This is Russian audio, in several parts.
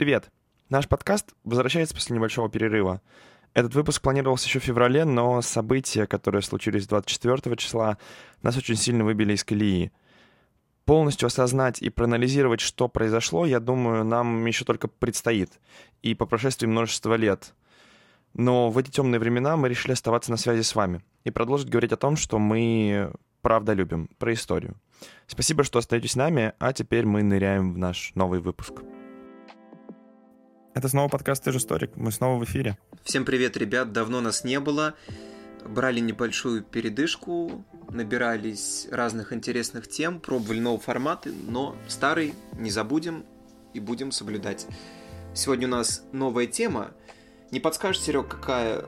Привет! Наш подкаст возвращается после небольшого перерыва. Этот выпуск планировался еще в феврале, но события, которые случились 24 числа, нас очень сильно выбили из колеи. Полностью осознать и проанализировать, что произошло, я думаю, нам еще только предстоит. И по прошествии множества лет. Но в эти темные времена мы решили оставаться на связи с вами и продолжить говорить о том, что мы правда любим, про историю. Спасибо, что остаетесь с нами, а теперь мы ныряем в наш новый выпуск. Это снова подкаст «Ты же историк». Мы снова в эфире. Всем привет, ребят. Давно нас не было. Брали небольшую передышку, набирались разных интересных тем, пробовали новые форматы, но старый не забудем и будем соблюдать. Сегодня у нас новая тема. Не подскажешь, Серег, какая?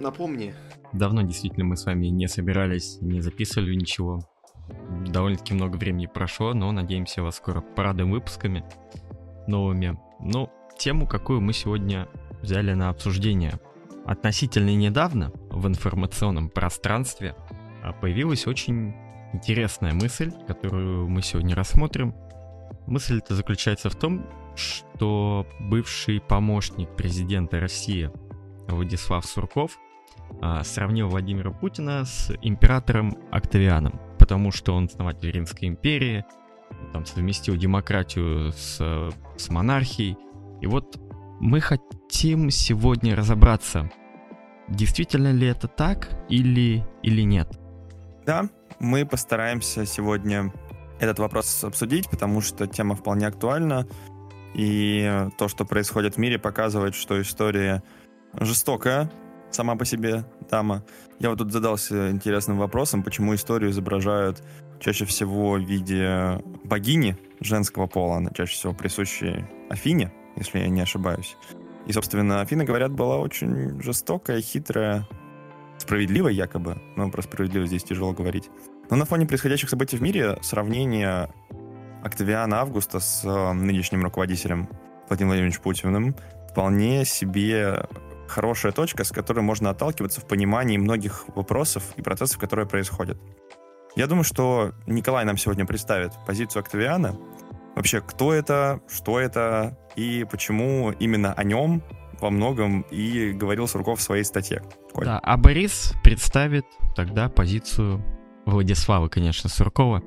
Напомни. Давно действительно мы с вами не собирались, не записывали ничего. Довольно-таки много времени прошло, но надеемся вас скоро порадуем выпусками новыми. Ну, тему, какую мы сегодня взяли на обсуждение. Относительно недавно в информационном пространстве а, появилась очень интересная мысль, которую мы сегодня рассмотрим. Мысль эта заключается в том, что бывший помощник президента России Владислав Сурков а, сравнил Владимира Путина с императором Октавианом, потому что он основатель Римской империи, там совместил демократию с, с монархией, и вот мы хотим сегодня разобраться, действительно ли это так или, или нет. Да, мы постараемся сегодня этот вопрос обсудить, потому что тема вполне актуальна. И то, что происходит в мире, показывает, что история жестокая сама по себе дама. Я вот тут задался интересным вопросом, почему историю изображают чаще всего в виде богини женского пола, она чаще всего присущая Афине, если я не ошибаюсь. И, собственно, Афина, говорят, была очень жестокая, хитрая, справедливая якобы. Но про справедливость здесь тяжело говорить. Но на фоне происходящих событий в мире сравнение Октавиана Августа с э, нынешним руководителем Владимиром Владимировичем Путиным вполне себе хорошая точка, с которой можно отталкиваться в понимании многих вопросов и процессов, которые происходят. Я думаю, что Николай нам сегодня представит позицию Октавиана, вообще, кто это, что это и почему именно о нем во многом и говорил Сурков в своей статье. Коль. Да, а Борис представит тогда позицию Владислава, конечно, Суркова.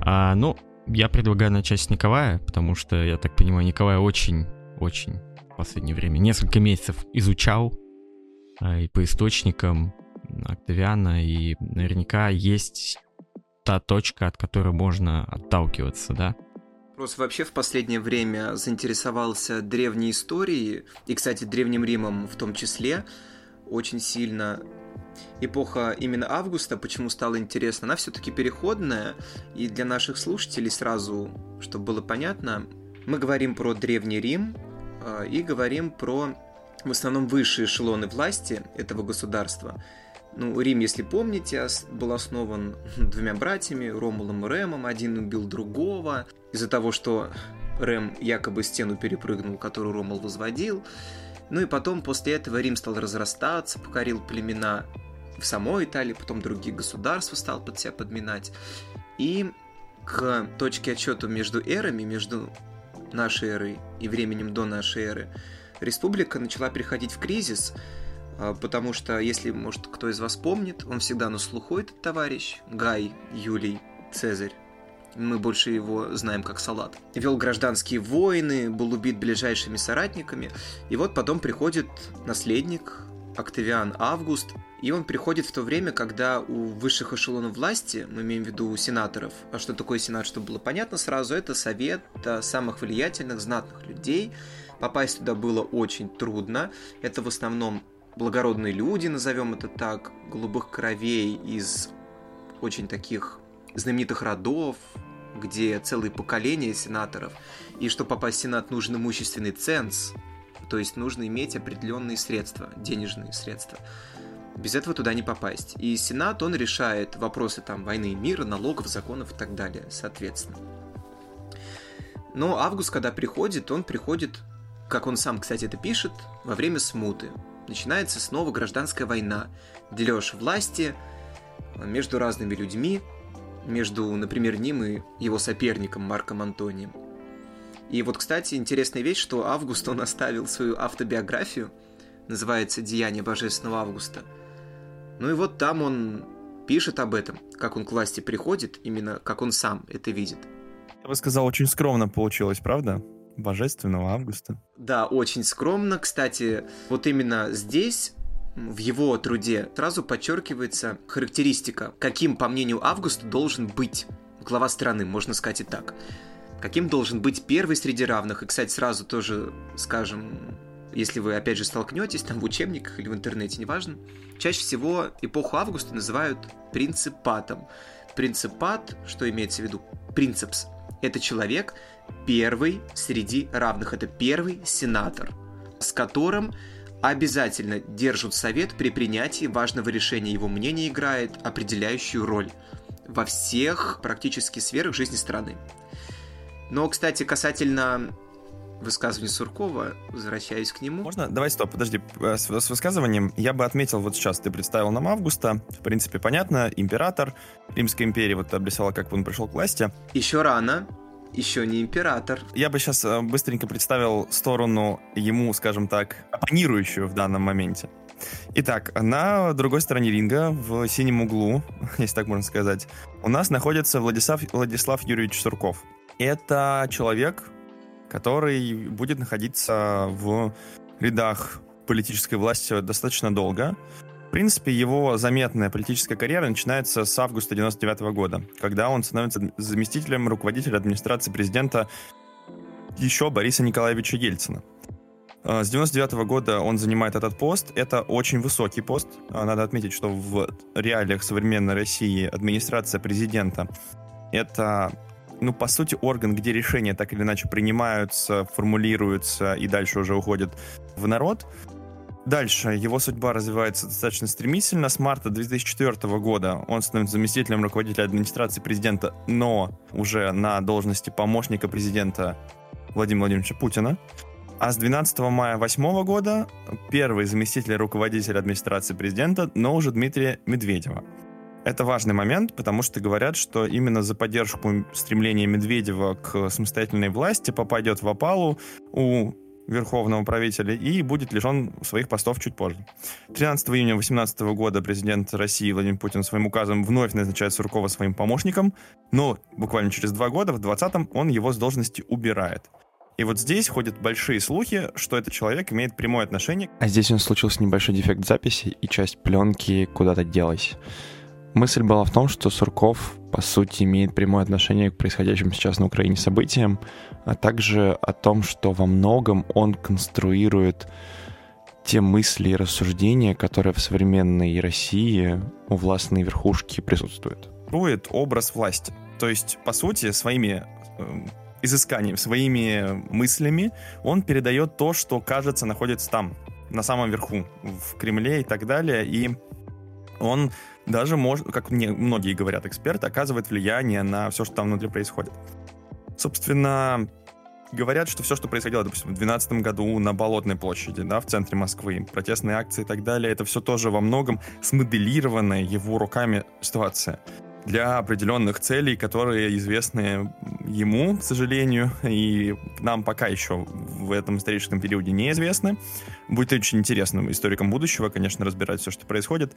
А, ну, я предлагаю начать с Николая, потому что, я так понимаю, Николай очень-очень в последнее время, несколько месяцев изучал а, и по источникам Октавиана, и наверняка есть та точка, от которой можно отталкиваться, да? Рос вообще в последнее время заинтересовался древней историей, и, кстати, Древним Римом в том числе, очень сильно. Эпоха именно Августа, почему стало интересно, она все-таки переходная, и для наших слушателей сразу, чтобы было понятно, мы говорим про Древний Рим а, и говорим про в основном высшие эшелоны власти этого государства – ну, Рим, если помните, был основан двумя братьями, Ромулом и Ремом. Один убил другого из-за того, что Рэм якобы стену перепрыгнул, которую Ромул возводил. Ну и потом, после этого, Рим стал разрастаться, покорил племена в самой Италии, потом другие государства стал под себя подминать. И к точке отчета между эрами, между нашей эрой и временем до нашей эры, республика начала переходить в кризис – потому что, если, может, кто из вас помнит, он всегда на слуху, этот товарищ, Гай Юлий Цезарь. Мы больше его знаем как Салат. Вел гражданские войны, был убит ближайшими соратниками. И вот потом приходит наследник Октавиан Август, и он приходит в то время, когда у высших эшелонов власти, мы имеем в виду у сенаторов, а что такое сенат, чтобы было понятно сразу, это совет самых влиятельных, знатных людей. Попасть туда было очень трудно. Это в основном благородные люди, назовем это так, голубых кровей из очень таких знаменитых родов, где целые поколения сенаторов, и чтобы попасть в Сенат нужен имущественный ценз, то есть нужно иметь определенные средства, денежные средства. Без этого туда не попасть. И Сенат, он решает вопросы там войны и мира, налогов, законов и так далее, соответственно. Но Август, когда приходит, он приходит, как он сам, кстати, это пишет, во время смуты начинается снова гражданская война, дележ власти между разными людьми, между, например, ним и его соперником Марком Антонием. И вот, кстати, интересная вещь, что Август, он оставил свою автобиографию, называется «Деяние Божественного Августа». Ну и вот там он пишет об этом, как он к власти приходит, именно как он сам это видит. Я бы сказал, очень скромно получилось, правда? Божественного Августа. Да, очень скромно. Кстати, вот именно здесь в его труде сразу подчеркивается характеристика, каким, по мнению Августа, должен быть глава страны, можно сказать и так. Каким должен быть первый среди равных. И, кстати, сразу тоже скажем, если вы, опять же, столкнетесь там в учебниках или в интернете, неважно, чаще всего эпоху Августа называют принципатом. Принципат, что имеется в виду? Принципс. Это человек первый среди равных. Это первый сенатор, с которым обязательно держат совет при принятии важного решения. Его мнение играет определяющую роль во всех практически сферах жизни страны. Но, кстати, касательно высказывания Суркова, возвращаюсь к нему. Можно? Давай, стоп, подожди. Э, с, с высказыванием я бы отметил, вот сейчас ты представил нам Августа, в принципе, понятно, император Римской империи, вот ты обрисовала, как он пришел к власти. Еще рано, еще не император. Я бы сейчас э, быстренько представил сторону ему, скажем так, оппонирующую в данном моменте. Итак, на другой стороне ринга, в синем углу, если так можно сказать, у нас находится Владислав, Владислав Юрьевич Сурков. Это человек, который будет находиться в рядах политической власти достаточно долго. В принципе, его заметная политическая карьера начинается с августа 99 года, когда он становится заместителем руководителя администрации президента еще Бориса Николаевича Ельцина. А, с 99 года он занимает этот пост. Это очень высокий пост. А, надо отметить, что в реалиях современной России администрация президента — это ну, по сути, орган, где решения так или иначе принимаются, формулируются и дальше уже уходят в народ. Дальше его судьба развивается достаточно стремительно. С марта 2004 года он становится заместителем руководителя администрации президента, но уже на должности помощника президента Владимира Владимировича Путина. А с 12 мая 2008 года первый заместитель руководителя администрации президента, но уже Дмитрия Медведева. Это важный момент, потому что говорят, что именно за поддержку стремления Медведева к самостоятельной власти попадет в опалу у верховного правителя и будет лишен своих постов чуть позже. 13 июня 2018 года президент России Владимир Путин своим указом вновь назначает Суркова своим помощником, но буквально через два года, в 2020 он его с должности убирает. И вот здесь ходят большие слухи, что этот человек имеет прямое отношение. А здесь у нас случился небольшой дефект записи, и часть пленки куда-то делась. Мысль была в том, что Сурков, по сути, имеет прямое отношение к происходящим сейчас на Украине событиям, а также о том, что во многом он конструирует те мысли и рассуждения, которые в современной России у властной верхушки присутствуют. Строит образ власти. То есть, по сути, своими э, изысканиями, своими мыслями он передает то, что, кажется, находится там, на самом верху, в Кремле и так далее. И он даже может, как мне многие говорят эксперты, оказывает влияние на все, что там внутри происходит. Собственно, говорят, что все, что происходило, допустим, в 2012 году на Болотной площади, да, в центре Москвы, протестные акции и так далее, это все тоже во многом смоделированная его руками ситуация для определенных целей, которые известны ему, к сожалению, и нам пока еще в этом историческом периоде неизвестны. Будет очень интересным историкам будущего, конечно, разбирать все, что происходит.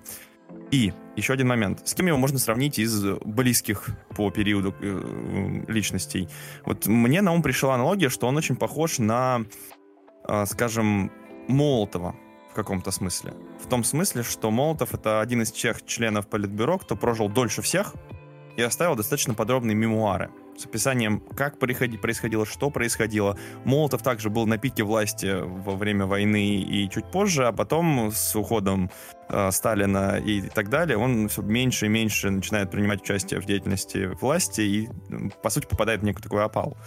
И еще один момент. С кем его можно сравнить из близких по периоду э, личностей? Вот мне на ум пришла аналогия, что он очень похож на, э, скажем, Молотова в каком-то смысле. В том смысле, что Молотов — это один из тех членов Политбюро, кто прожил дольше всех и оставил достаточно подробные мемуары с описанием, как происходило, что происходило. Молотов также был на пике власти во время войны и чуть позже, а потом с уходом э, Сталина и так далее, он все меньше и меньше начинает принимать участие в деятельности власти и, по сути, попадает в некую такую опал.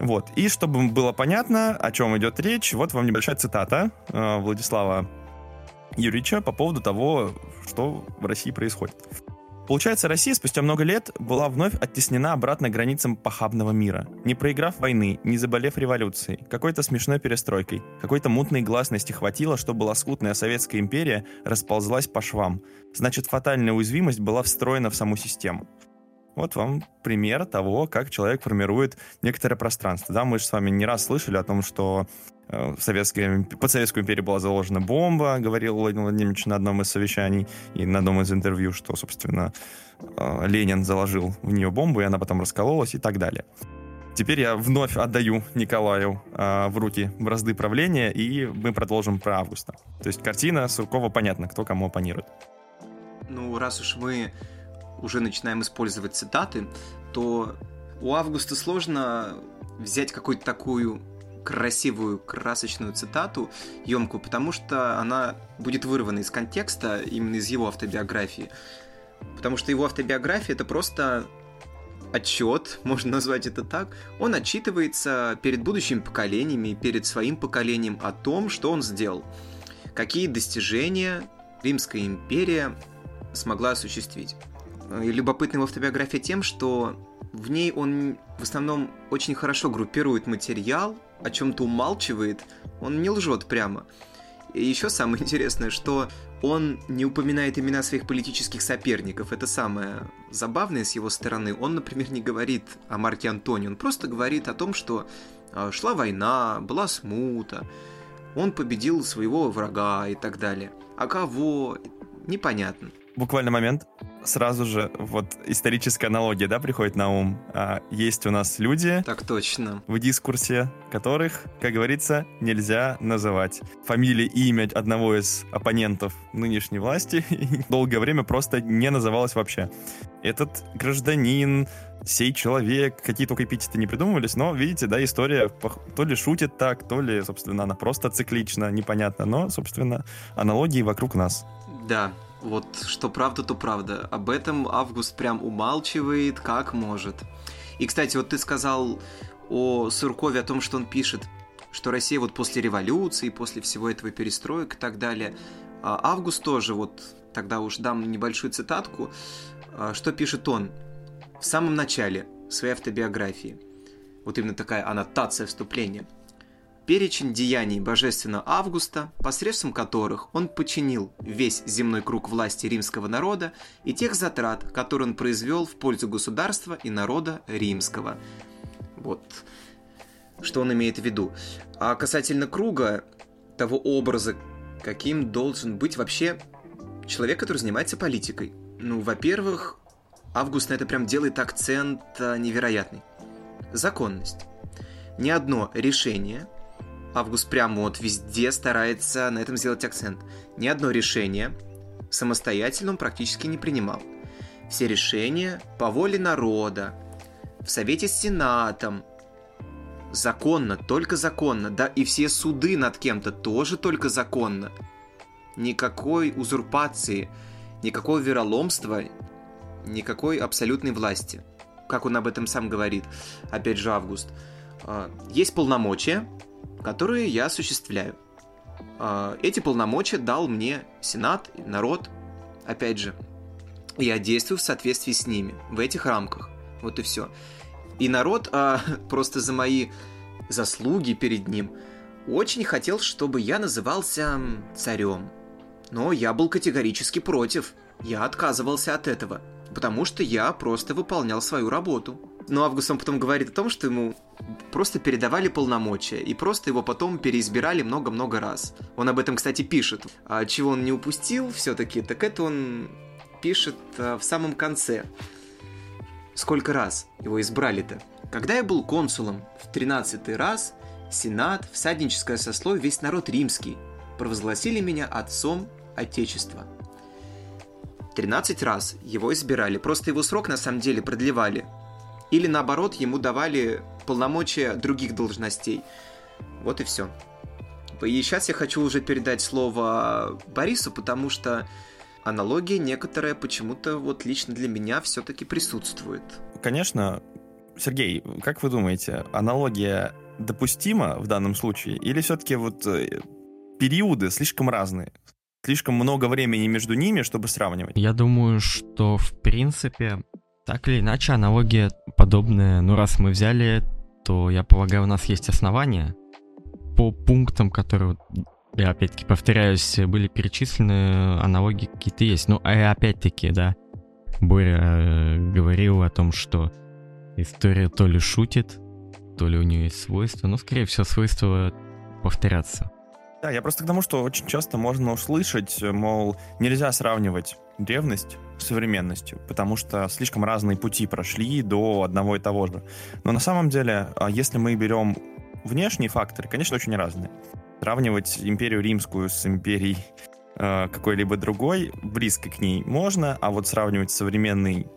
Вот. И чтобы было понятно, о чем идет речь, вот вам небольшая цитата э, Владислава Юрьевича по поводу того, что в России происходит. Получается, Россия спустя много лет была вновь оттеснена обратно границам похабного мира. Не проиграв войны, не заболев революцией, какой-то смешной перестройкой, какой-то мутной гласности хватило, чтобы лоскутная Советская империя расползлась по швам. Значит, фатальная уязвимость была встроена в саму систему. Вот вам пример того, как человек формирует некоторое пространство. Да, мы же с вами не раз слышали о том, что э, в Советской, под Советскую империю была заложена бомба, говорил Владимир Владимирович на одном из совещаний и на одном из интервью, что, собственно, э, Ленин заложил в нее бомбу, и она потом раскололась и так далее. Теперь я вновь отдаю Николаю э, в руки бразды правления, и мы продолжим про августа. То есть картина Суркова понятно, кто кому оппонирует. Ну, раз уж мы уже начинаем использовать цитаты, то у Августа сложно взять какую-то такую красивую, красочную цитату, емкую, потому что она будет вырвана из контекста, именно из его автобиографии. Потому что его автобиография это просто отчет, можно назвать это так, он отчитывается перед будущими поколениями, перед своим поколением о том, что он сделал. Какие достижения Римская империя смогла осуществить. И любопытна его автобиография тем, что в ней он в основном очень хорошо группирует материал, о чем-то умалчивает, он не лжет прямо. И еще самое интересное, что он не упоминает имена своих политических соперников. Это самое забавное с его стороны. Он, например, не говорит о Марке Антоне, он просто говорит о том, что а, шла война, была смута, он победил своего врага и так далее. А кого? Непонятно буквально момент. Сразу же вот историческая аналогия, да, приходит на ум. А, есть у нас люди... Так точно. В дискурсе, которых, как говорится, нельзя называть. Фамилия и имя одного из оппонентов нынешней власти долгое время просто не называлось вообще. Этот гражданин, сей человек, какие только эпитеты не придумывались, но, видите, да, история то ли шутит так, то ли, собственно, она просто циклична, непонятно, но, собственно, аналогии вокруг нас. Да, вот что правда, то правда. Об этом Август прям умалчивает, как может. И, кстати, вот ты сказал о Суркове, о том, что он пишет, что Россия вот после революции, после всего этого перестроек и так далее. А Август тоже, вот тогда уж дам небольшую цитатку, а, что пишет он в самом начале своей автобиографии. Вот именно такая аннотация вступления – перечень деяний божественного Августа, посредством которых он починил весь земной круг власти римского народа и тех затрат, которые он произвел в пользу государства и народа римского. Вот что он имеет в виду. А касательно круга, того образа, каким должен быть вообще человек, который занимается политикой. Ну, во-первых, Август на это прям делает акцент а, невероятный. Законность. Ни одно решение, Август прямо вот везде старается на этом сделать акцент. Ни одно решение самостоятельно он практически не принимал. Все решения по воле народа, в Совете с Сенатом, законно, только законно, да и все суды над кем-то тоже только законно. Никакой узурпации, никакого вероломства, никакой абсолютной власти. Как он об этом сам говорит, опять же Август. А, есть полномочия, которые я осуществляю. А, эти полномочия дал мне Сенат, народ, опять же. Я действую в соответствии с ними, в этих рамках. Вот и все. И народ а, просто за мои заслуги перед ним очень хотел, чтобы я назывался царем. Но я был категорически против. Я отказывался от этого, потому что я просто выполнял свою работу. Но Август он потом говорит о том, что ему просто передавали полномочия и просто его потом переизбирали много-много раз. Он об этом, кстати, пишет. А чего он не упустил все-таки, так это он пишет а, в самом конце. Сколько раз его избрали-то? Когда я был консулом в тринадцатый раз, Сенат, всадническое сословие, весь народ римский провозгласили меня отцом Отечества. 13 раз его избирали, просто его срок на самом деле продлевали. Или наоборот, ему давали полномочия других должностей. Вот и все. И сейчас я хочу уже передать слово Борису, потому что аналогия некоторая почему-то вот лично для меня все-таки присутствует. Конечно. Сергей, как вы думаете, аналогия допустима в данном случае? Или все-таки вот э, периоды слишком разные? Слишком много времени между ними, чтобы сравнивать? Я думаю, что в принципе так или иначе, аналогия подобная, ну раз мы взяли, то я полагаю, у нас есть основания по пунктам, которые, я опять-таки повторяюсь, были перечислены, аналогии какие-то есть. Ну, а опять-таки, да, Боря э, говорил о том, что история то ли шутит, то ли у нее есть свойство, но, скорее всего, свойство повторяться. Да, я просто к тому, что очень часто можно услышать, мол, нельзя сравнивать древность с современностью, потому что слишком разные пути прошли до одного и того же. Но на самом деле, а если мы берем внешние факторы, конечно, очень разные. Сравнивать империю римскую с империей э, какой-либо другой, близко к ней можно, а вот сравнивать с современной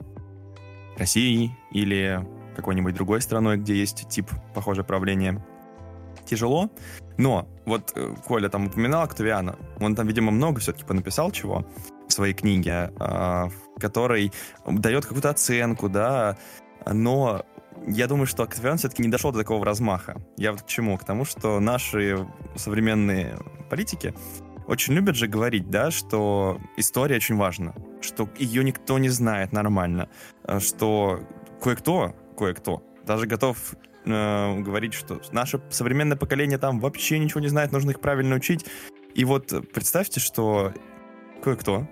Россией или какой-нибудь другой страной, где есть тип похожего правления, тяжело. Но вот э, Коля там упоминал Октавиана, он там, видимо, много все-таки понаписал чего в своей книге, а, в которой дает какую-то оценку, да, но я думаю, что Октавиан все-таки не дошел до такого размаха. Я вот к чему? К тому, что наши современные политики очень любят же говорить, да, что история очень важна, что ее никто не знает нормально, а, что кое-кто, кое-кто даже готов э, говорить, что наше современное поколение там вообще ничего не знает, нужно их правильно учить. И вот представьте, что кое-кто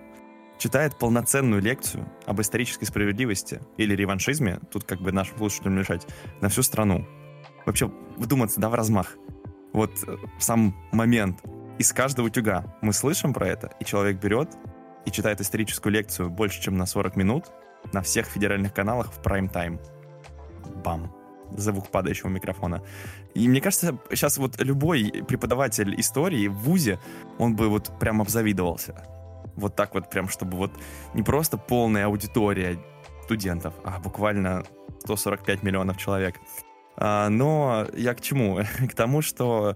читает полноценную лекцию об исторической справедливости или реваншизме, тут как бы нашим слушателям мешать, на всю страну. Вообще вдуматься, да, в размах. Вот э, сам момент. Из каждого утюга мы слышим про это, и человек берет и читает историческую лекцию больше, чем на 40 минут на всех федеральных каналах в прайм-тайм. Бам звук падающего микрофона. И мне кажется, сейчас вот любой преподаватель истории в ВУЗе, он бы вот прям обзавидовался. Вот так вот прям, чтобы вот не просто полная аудитория студентов, а буквально 145 миллионов человек. А, но я к чему? к тому, что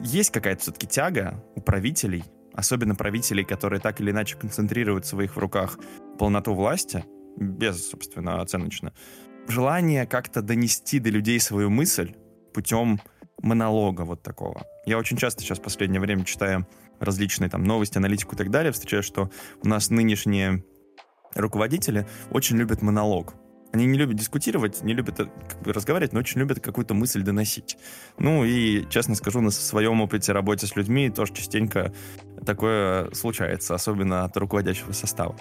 есть какая-то все-таки тяга у правителей, особенно правителей, которые так или иначе концентрируют в своих руках полноту власти, без, собственно, оценочно, желание как-то донести до людей свою мысль путем монолога вот такого. Я очень часто сейчас в последнее время читаю различные там новости, аналитику и так далее, встречаю, что у нас нынешние руководители очень любят монолог. Они не любят дискутировать, не любят э, как бы, разговаривать, но очень любят какую-то мысль доносить. Ну и, честно скажу, на своем опыте работы с людьми тоже частенько такое случается, особенно от руководящего состава.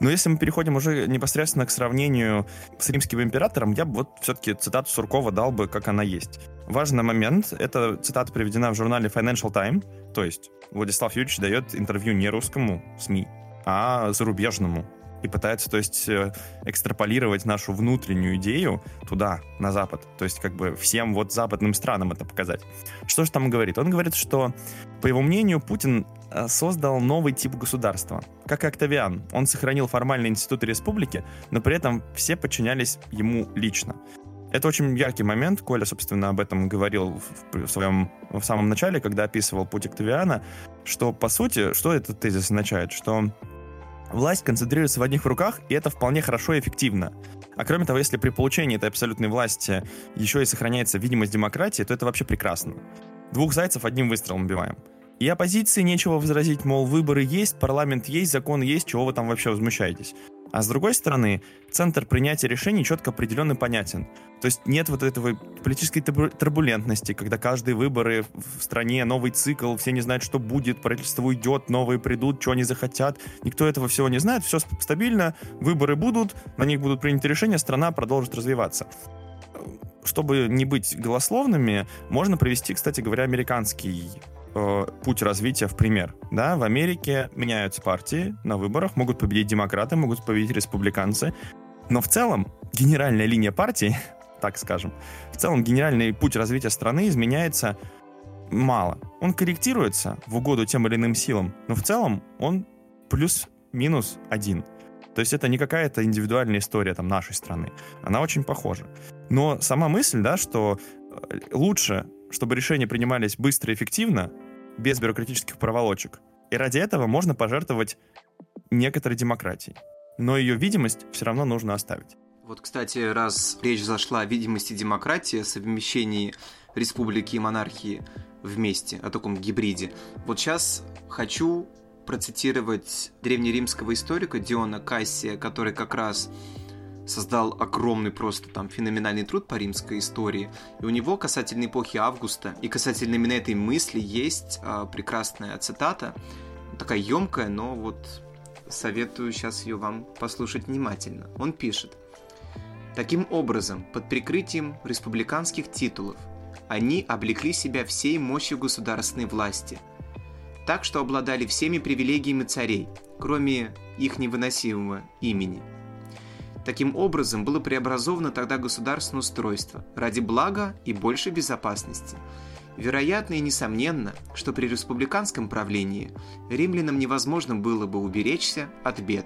Но если мы переходим уже непосредственно к сравнению с римским императором, я бы вот все-таки цитату Суркова дал бы, как она есть. Важный момент, эта цитата приведена в журнале Financial Times, то есть Владислав Юрьевич дает интервью не русскому СМИ, а зарубежному и пытается, то есть, э, экстраполировать нашу внутреннюю идею туда, на Запад. То есть, как бы всем вот западным странам это показать. Что же там говорит? Он говорит, что, по его мнению, Путин э, создал новый тип государства. Как Октавиан. Он сохранил формальные институты республики, но при этом все подчинялись ему лично. Это очень яркий момент. Коля, собственно, об этом говорил в, в своем в самом начале, когда описывал путь Октавиана, что, по сути, что этот тезис означает? Что Власть концентрируется в одних руках, и это вполне хорошо и эффективно. А кроме того, если при получении этой абсолютной власти еще и сохраняется видимость демократии, то это вообще прекрасно. Двух зайцев одним выстрелом убиваем. И оппозиции нечего возразить, мол, выборы есть, парламент есть, закон есть, чего вы там вообще возмущаетесь. А с другой стороны, центр принятия решений четко определен и понятен. То есть нет вот этого политической турбулентности, когда каждые выборы в стране, новый цикл, все не знают, что будет, правительство уйдет, новые придут, что они захотят. Никто этого всего не знает, все стабильно, выборы будут, на них будут приняты решения, страна продолжит развиваться чтобы не быть голословными, можно привести, кстати говоря, американский э, путь развития в пример. Да, в Америке меняются партии на выборах, могут победить демократы, могут победить республиканцы, но в целом генеральная линия партии, так скажем, в целом генеральный путь развития страны изменяется мало. Он корректируется в угоду тем или иным силам, но в целом он плюс-минус один. То есть это не какая-то индивидуальная история там нашей страны. Она очень похожа. Но сама мысль, да, что э, лучше чтобы решения принимались быстро и эффективно, без бюрократических проволочек. И ради этого можно пожертвовать некоторой демократией. Но ее видимость все равно нужно оставить. Вот, кстати, раз речь зашла о видимости демократии, о совмещении республики и монархии вместе, о таком гибриде, вот сейчас хочу процитировать древнеримского историка Диона Кассия, который как раз создал огромный просто там феноменальный труд по римской истории. И у него касательно эпохи Августа и касательно именно этой мысли есть а, прекрасная цитата, такая емкая, но вот советую сейчас ее вам послушать внимательно. Он пишет. Таким образом, под прикрытием республиканских титулов, они облекли себя всей мощью государственной власти, так что обладали всеми привилегиями царей, кроме их невыносимого имени. Таким образом, было преобразовано тогда государственное устройство ради блага и большей безопасности. Вероятно и несомненно, что при республиканском правлении римлянам невозможно было бы уберечься от бед.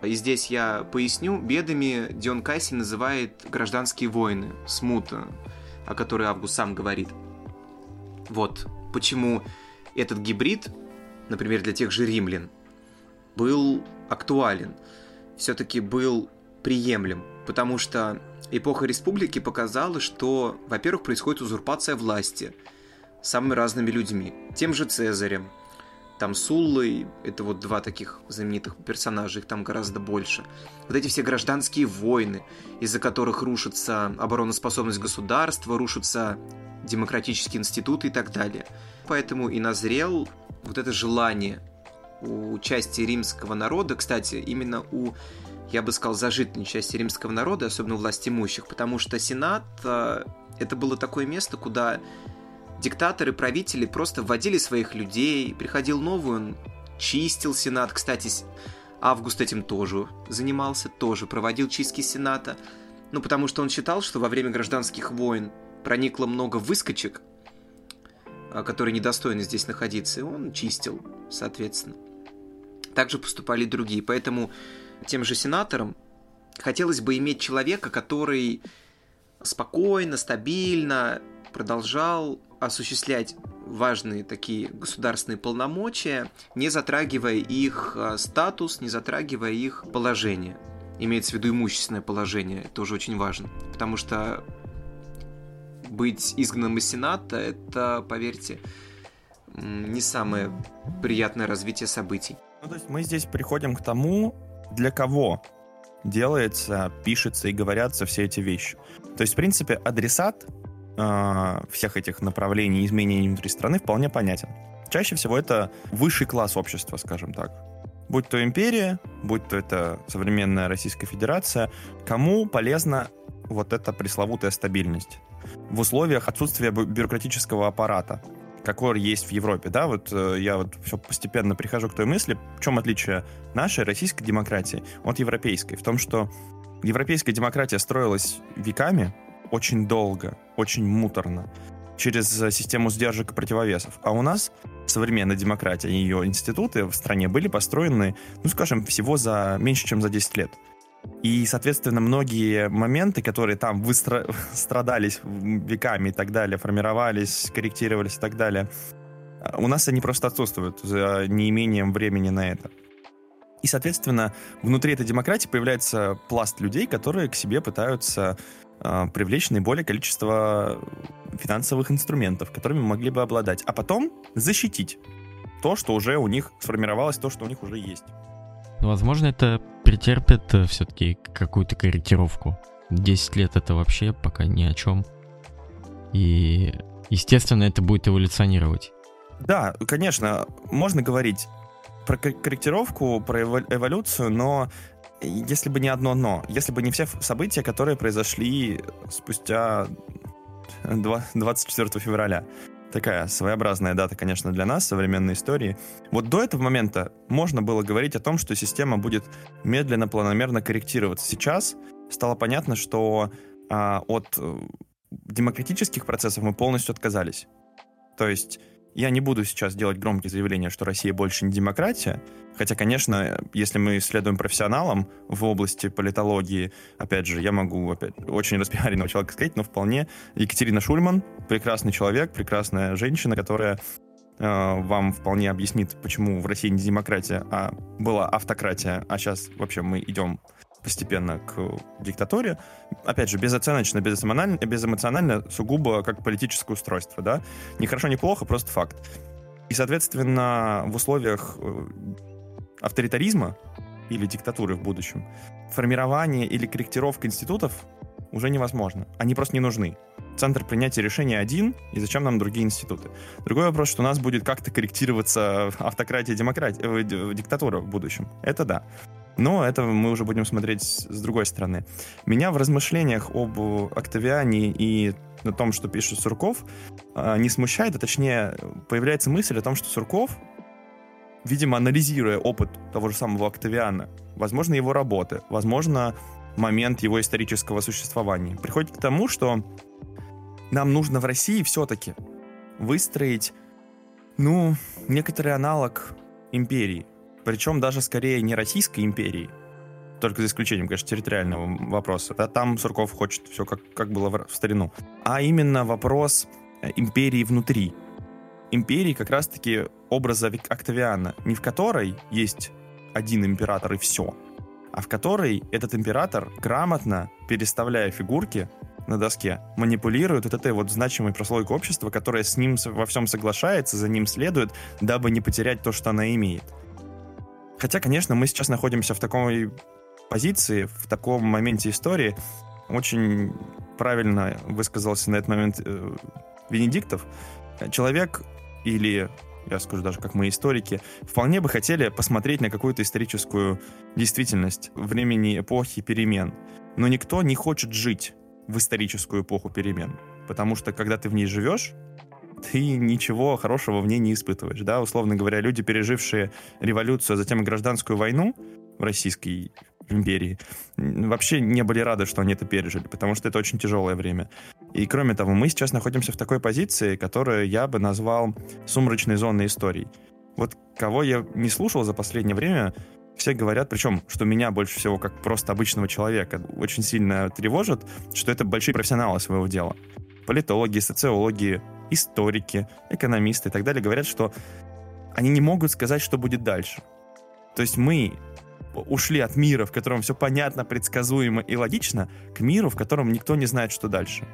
И здесь я поясню, бедами Дион Касси называет гражданские войны, смута, о которой Август сам говорит. Вот почему этот гибрид, например, для тех же римлян, был актуален, все-таки был приемлем, потому что эпоха республики показала, что, во-первых, происходит узурпация власти самыми разными людьми, тем же Цезарем, там Суллой, это вот два таких знаменитых персонажа, их там гораздо больше. Вот эти все гражданские войны, из-за которых рушится обороноспособность государства, рушатся демократические институты и так далее. Поэтому и назрел вот это желание у части римского народа, кстати, именно у, я бы сказал, зажиточной части римского народа, особенно у власть имущих, потому что Сенат э, это было такое место, куда диктаторы, правители просто вводили своих людей, приходил новый, он чистил Сенат. Кстати, Август этим тоже занимался, тоже проводил чистки Сената. Ну, потому что он считал, что во время гражданских войн проникло много выскочек, а, которые недостойны здесь находиться, и он чистил, соответственно. Также поступали и другие. Поэтому тем же сенаторам хотелось бы иметь человека, который спокойно, стабильно продолжал осуществлять важные такие государственные полномочия, не затрагивая их а, статус, не затрагивая их положение. Имеется в виду имущественное положение, это тоже очень важно. Потому что быть изгнанным из Сената, это, поверьте, не самое приятное развитие событий. Ну, то есть мы здесь приходим к тому, для кого делается, пишется и говорятся все эти вещи. То есть, в принципе, адресат э, всех этих направлений изменений внутри страны вполне понятен. Чаще всего это высший класс общества, скажем так. Будь то империя, будь то это современная Российская Федерация, кому полезна вот эта пресловутая стабильность в условиях отсутствия бюрократического аппарата, какой есть в Европе, да, вот э, я вот все постепенно прихожу к той мысли, в чем отличие нашей российской демократии от европейской, в том, что европейская демократия строилась веками, очень долго, очень муторно, через систему сдержек и противовесов. А у нас современная демократия и ее институты в стране были построены, ну, скажем, всего за меньше, чем за 10 лет. И, соответственно, многие моменты, которые там выстра... страдались веками и так далее, формировались, корректировались и так далее, у нас они просто отсутствуют за неимением времени на это. И, соответственно, внутри этой демократии появляется пласт людей, которые к себе пытаются э, привлечь наиболее количество финансовых инструментов, которыми могли бы обладать, а потом защитить то, что уже у них сформировалось, то, что у них уже есть. Ну, возможно, это претерпит э, все-таки какую-то корректировку. 10 лет это вообще пока ни о чем. И, естественно, это будет эволюционировать. Да, конечно, можно говорить про корректировку, про эволюцию, но если бы не одно но, если бы не все события, которые произошли спустя 24 февраля. Такая своеобразная дата, конечно, для нас, современной истории. Вот до этого момента можно было говорить о том, что система будет медленно, планомерно корректироваться. Сейчас стало понятно, что а, от э, демократических процессов мы полностью отказались. То есть я не буду сейчас делать громкие заявления, что Россия больше не демократия, хотя, конечно, если мы следуем профессионалам в области политологии, опять же, я могу опять, очень распиаренного человека сказать, но вполне Екатерина Шульман, прекрасный человек, прекрасная женщина, которая э, вам вполне объяснит, почему в России не демократия, а была автократия, а сейчас вообще мы идем постепенно к диктатуре. Опять же, безоценочно, безэмоционально, безэмоционально, сугубо как политическое устройство, да. Не хорошо, не плохо, просто факт. И, соответственно, в условиях э, авторитаризма или диктатуры в будущем формирование или корректировка институтов уже невозможно. Они просто не нужны. центр принятия решений один, и зачем нам другие институты? Другой вопрос, что у нас будет как-то корректироваться автократия, демократия, э, диктатура в будущем. Это да. Но это мы уже будем смотреть с другой стороны. Меня в размышлениях об Октавиане и на том, что пишет Сурков, а, не смущает, а точнее появляется мысль о том, что Сурков, видимо, анализируя опыт того же самого Октавиана, возможно, его работы, возможно, момент его исторического существования, приходит к тому, что нам нужно в России все-таки выстроить, ну, некоторый аналог империи. Причем даже скорее не Российской империи, только за исключением, конечно, территориального вопроса. Да, там Сурков хочет все как, как было в, в старину. А именно вопрос э, империи внутри. Империи как раз-таки образа Октавиана, не в которой есть один император и все, а в которой этот император грамотно, переставляя фигурки на доске, манипулирует вот этой вот значимой прослойкой общества, которая с ним во всем соглашается, за ним следует, дабы не потерять то, что она имеет. Хотя, конечно, мы сейчас находимся в такой позиции, в таком моменте истории. Очень правильно высказался на этот момент э, Венедиктов. Человек или я скажу даже как мы историки, вполне бы хотели посмотреть на какую-то историческую действительность времени эпохи перемен. Но никто не хочет жить в историческую эпоху перемен. Потому что когда ты в ней живешь, ты ничего хорошего в ней не испытываешь. Да? Условно говоря, люди, пережившие революцию, а затем и гражданскую войну в Российской империи, вообще не были рады, что они это пережили, потому что это очень тяжелое время. И кроме того, мы сейчас находимся в такой позиции, которую я бы назвал сумрачной зоной историй. Вот кого я не слушал за последнее время, все говорят, причем, что меня больше всего, как просто обычного человека, очень сильно тревожит, что это большие профессионалы своего дела. Политологи, социологи, историки, экономисты и так далее говорят, что они не могут сказать, что будет дальше. То есть мы ушли от мира, в котором все понятно, предсказуемо и логично, к миру, в котором никто не знает, что дальше.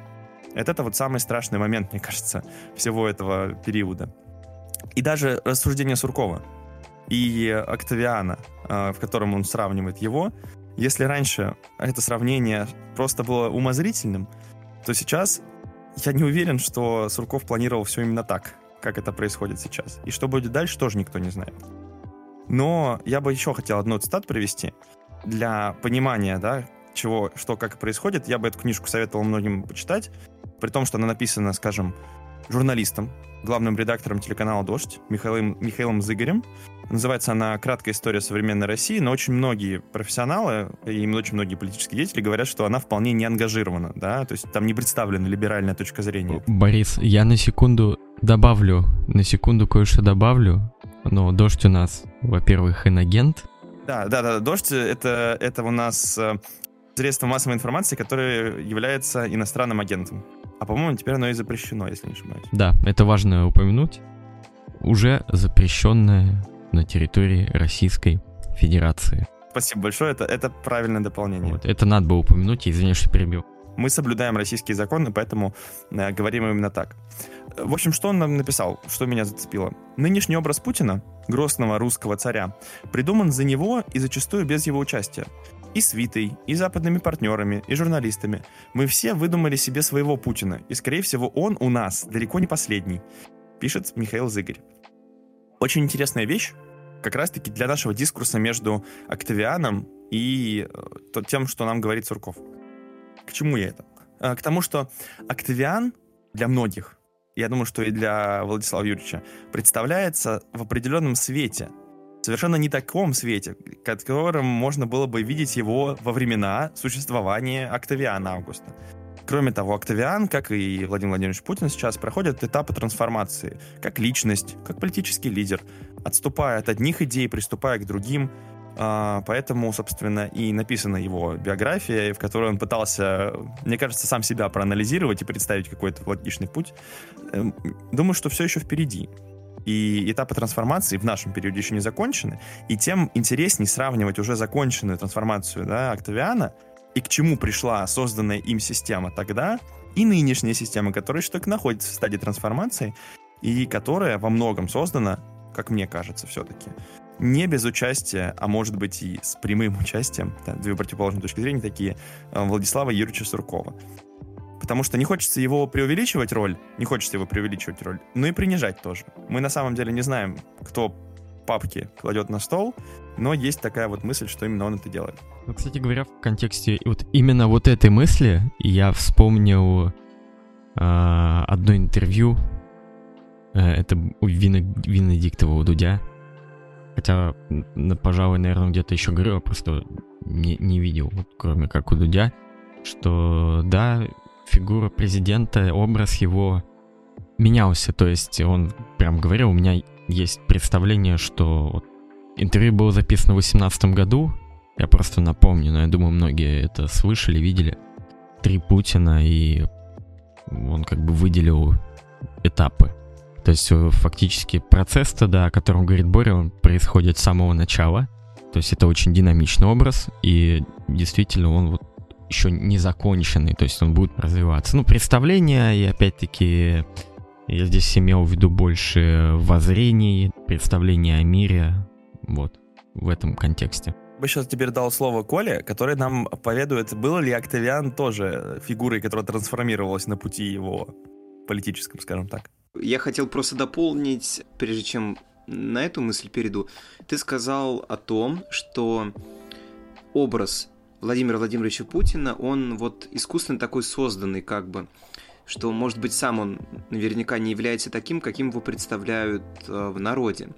Это, это вот самый страшный момент, мне кажется, всего этого периода. И даже рассуждение Суркова и Октавиана, э, в котором он сравнивает его, если раньше это сравнение просто было умозрительным, то сейчас я не уверен, что Сурков планировал все именно так, как это происходит сейчас. И что будет дальше, тоже никто не знает. Но я бы еще хотел одну цитату привести для понимания, да, чего, что, как происходит. Я бы эту книжку советовал многим почитать, при том, что она написана, скажем, журналистом, главным редактором телеканала «Дождь» Михаилом, Михаилом Зыгорем. Называется она «Краткая история современной России», но очень многие профессионалы и очень многие политические деятели говорят, что она вполне не ангажирована, да, то есть там не представлена либеральная точка зрения. Борис, я на секунду добавлю, на секунду кое-что добавлю. Но дождь у нас, во-первых, инагент. Да, да, да, дождь это, это у нас э, средство массовой информации, которое является иностранным агентом. А по-моему, теперь оно и запрещено, если не ошибаюсь. Да, это важно упомянуть. Уже запрещенное на территории Российской Федерации. Спасибо большое, это, это правильное дополнение. Вот, это надо было упомянуть, извини, что перебил. Мы соблюдаем российские законы, поэтому э, говорим именно так. В общем, что он нам написал, что меня зацепило? Нынешний образ Путина, грозного русского царя, придуман за него и зачастую без его участия. И свитой, и западными партнерами, и журналистами. Мы все выдумали себе своего Путина, и, скорее всего, он у нас далеко не последний, пишет Михаил Зыгорь. Очень интересная вещь, как раз-таки для нашего дискурса между Октавианом и э, тем, что нам говорит Сурков. К чему я это? А, к тому, что Октавиан для многих, я думаю, что и для Владислава Юрьевича, представляется в определенном свете. Совершенно не таком свете, которым можно было бы видеть его во времена существования Октавиана Августа. Кроме того, Октавиан, как и Владимир Владимирович Путин сейчас, проходит этапы трансформации, как личность, как политический лидер, отступая от одних идей, приступая к другим, а, поэтому, собственно, и написана его биография, в которой он пытался, мне кажется, сам себя проанализировать и представить какой-то логичный путь. Эм, думаю, что все еще впереди. И этапы трансформации в нашем периоде еще не закончены. И тем интереснее сравнивать уже законченную трансформацию да, Октавиана и к чему пришла созданная им система тогда, и нынешняя система, которая еще только находится в стадии трансформации, и которая во многом создана, как мне кажется, все-таки, не без участия, а может быть и с прямым участием, да, две противоположные точки зрения такие, э, Владислава Юрьевича Суркова. Потому что не хочется его преувеличивать роль, не хочется его преувеличивать роль, но и принижать тоже. Мы на самом деле не знаем, кто папки кладет на стол, но есть такая вот мысль, что именно он это делает. Ну, кстати говоря, в контексте вот именно вот этой мысли я вспомнил э, одно интервью, э, это у Вина, Винодиктова у Дудя, хотя, пожалуй, наверное, где-то еще говорил, просто не, не видел, вот, кроме как у Дудя, что да, фигура президента, образ его менялся, то есть он прям говорил, у меня есть представление, что вот, интервью было записано в 2018 году, я просто напомню, но я думаю, многие это слышали, видели. Три Путина, и он как бы выделил этапы. То есть э, фактически процесс тогда, о котором говорит Боря, он происходит с самого начала. То есть это очень динамичный образ, и действительно он вот еще не законченный, то есть он будет развиваться. Ну, представление, и опять-таки я здесь имел в виду больше воззрений, представления о мире, вот, в этом контексте. Я бы сейчас теперь дал слово Коле, который нам поведает, был ли Октавиан тоже фигурой, которая трансформировалась на пути его политическом, скажем так. Я хотел просто дополнить, прежде чем на эту мысль перейду. Ты сказал о том, что образ Владимира Владимировича Путина, он вот искусственно такой созданный, как бы, что, может быть, сам он наверняка не является таким, каким его представляют э, в народе.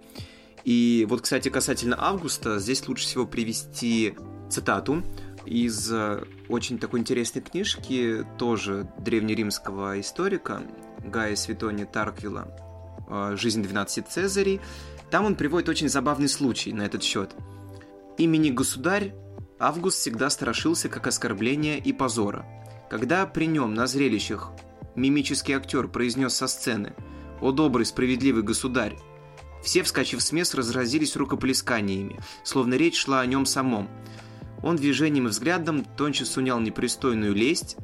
И вот, кстати, касательно Августа, здесь лучше всего привести цитату из э, очень такой интересной книжки, тоже древнеримского историка Гая Светони Тарквилла э, «Жизнь 12 Цезарей». Там он приводит очень забавный случай на этот счет. Имени государь Август всегда страшился как оскорбления и позора. Когда при нем на зрелищах мимический актер произнес со сцены «О добрый, справедливый государь!», все, вскочив с мест, разразились рукоплесканиями, словно речь шла о нем самом. Он движением и взглядом тоньше сунял непристойную лесть,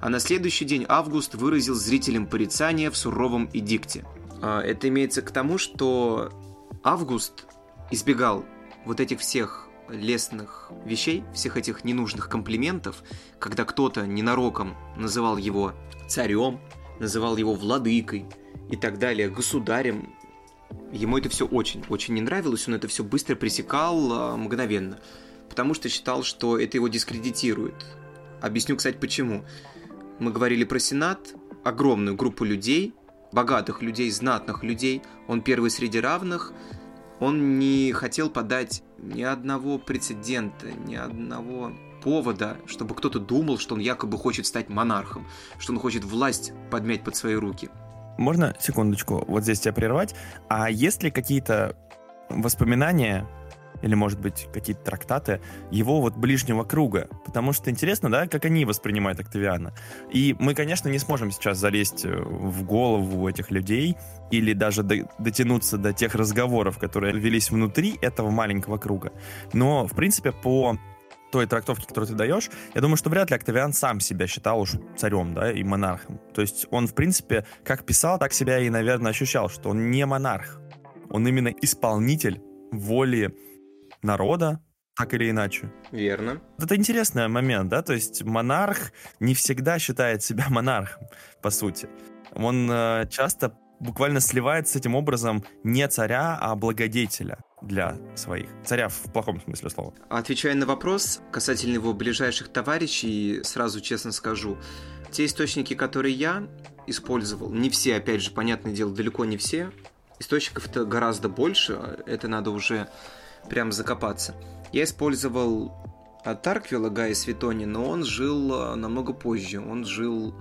а на следующий день Август выразил зрителям порицание в суровом эдикте. А, это имеется к тому, что Август избегал вот этих всех лестных вещей, всех этих ненужных комплиментов, когда кто-то ненароком называл его царем, называл его владыкой и так далее, государем. Ему это все очень-очень не нравилось, он это все быстро пресекал а, мгновенно, потому что считал, что это его дискредитирует. Объясню, кстати, почему. Мы говорили про Сенат, огромную группу людей, богатых людей, знатных людей, он первый среди равных – он не хотел подать ни одного прецедента, ни одного повода, чтобы кто-то думал, что он якобы хочет стать монархом, что он хочет власть подмять под свои руки. Можно секундочку вот здесь тебя прервать? А есть ли какие-то воспоминания или, может быть, какие-то трактаты его вот ближнего круга. Потому что интересно, да, как они воспринимают Октавиана. И мы, конечно, не сможем сейчас залезть э, в голову этих людей или даже до, дотянуться до тех разговоров, которые велись внутри этого маленького круга. Но, в принципе, по той трактовке, которую ты даешь, я думаю, что вряд ли Октавиан сам себя считал уж царем, да, и монархом. То есть он, в принципе, как писал, так себя и, наверное, ощущал, что он не монарх. Он именно исполнитель воли народа, так или иначе. Верно. Это интересный момент, да, то есть монарх не всегда считает себя монархом, по сути. Он э, часто буквально сливается с этим образом не царя, а благодетеля для своих. Царя в плохом смысле слова. Отвечая на вопрос касательно его ближайших товарищей, сразу честно скажу, те источники, которые я использовал, не все, опять же, понятное дело, далеко не все, источников-то гораздо больше, это надо уже прям закопаться. Я использовал от Тарквилла Гая Светони, но он жил а, намного позже. Он жил,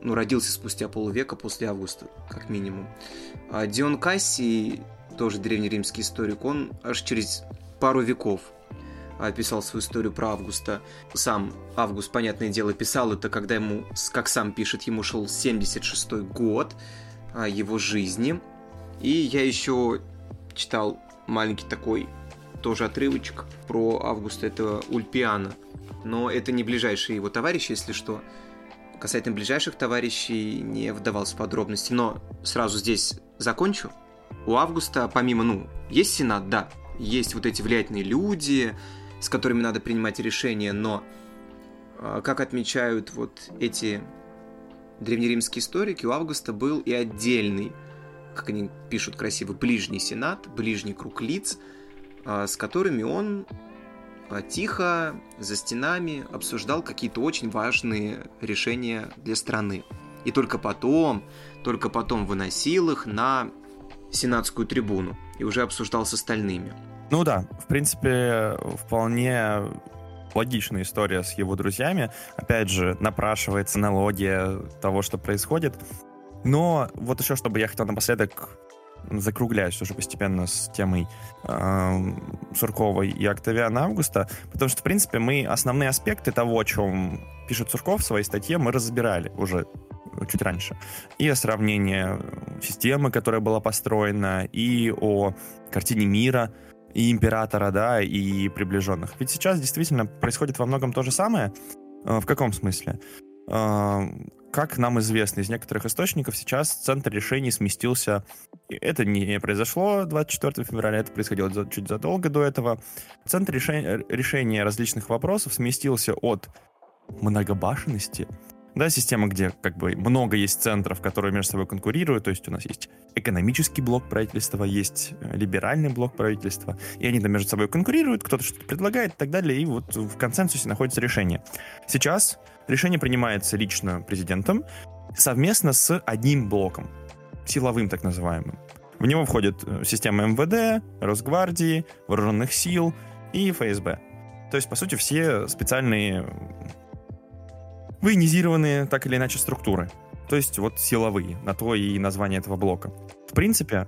ну, родился спустя полвека после августа, как минимум. А Дион Кассий, тоже древнеримский историк, он аж через пару веков описал свою историю про Августа. Сам Август, понятное дело, писал это, когда ему, как сам пишет, ему шел 76-й год а, его жизни. И я еще читал маленький такой тоже отрывочек про Августа, это Ульпиана. Но это не ближайшие его товарищи, если что. Касательно ближайших товарищей не вдавался в подробности. Но сразу здесь закончу. У Августа, помимо, ну, есть Сенат, да, есть вот эти влиятельные люди, с которыми надо принимать решения, но, а, как отмечают вот эти древнеримские историки, у Августа был и отдельный, как они пишут красиво, ближний сенат, ближний круг лиц, с которыми он а, тихо за стенами обсуждал какие-то очень важные решения для страны. И только потом, только потом выносил их на сенатскую трибуну и уже обсуждал с остальными. Ну да, в принципе, вполне логичная история с его друзьями. Опять же, напрашивается аналогия того, что происходит. Но вот еще, чтобы я хотел напоследок закругляюсь уже постепенно с темой э, Сурковой и Октавиана Августа, потому что, в принципе, мы основные аспекты того, о чем пишет Сурков в своей статье, мы разбирали уже чуть раньше. И о сравнении системы, которая была построена, и о картине мира, и императора, да, и приближенных. Ведь сейчас действительно происходит во многом то же самое. Э, в каком смысле? Э, как нам известно из некоторых источников, сейчас центр решений сместился. Это не произошло 24 февраля, это происходило чуть задолго до этого. Центр решения, решения различных вопросов сместился от многобашенности да, система, где как бы много есть центров, которые между собой конкурируют, то есть у нас есть экономический блок правительства, есть э, либеральный блок правительства, и они там между собой конкурируют, кто-то что-то предлагает и так далее, и вот в консенсусе находится решение. Сейчас решение принимается лично президентом совместно с одним блоком, силовым так называемым. В него входит э, система МВД, Росгвардии, Вооруженных сил и ФСБ. То есть, по сути, все специальные военизированные так или иначе структуры. То есть вот силовые, на то и название этого блока. В принципе,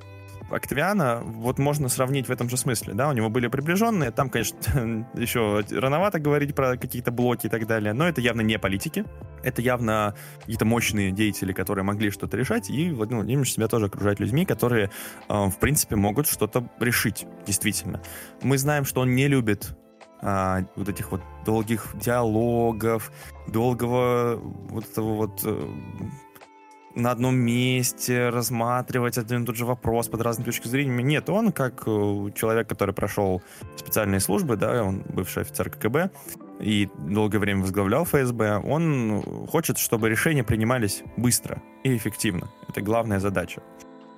Октавиана вот можно сравнить в этом же смысле, да, у него были приближенные, там, конечно, еще рановато говорить про какие-то блоки и так далее, но это явно не политики, это явно какие-то мощные деятели, которые могли что-то решать, и Владимир Владимирович себя тоже окружает людьми, которые, э, в принципе, могут что-то решить, действительно. Мы знаем, что он не любит а, вот этих вот долгих диалогов, долгого вот этого вот э, на одном месте рассматривать один и тот же вопрос под разными точками зрения. Нет, он как э, человек, который прошел специальные службы, да, он бывший офицер КГБ и долгое время возглавлял ФСБ, он хочет, чтобы решения принимались быстро и эффективно. Это главная задача.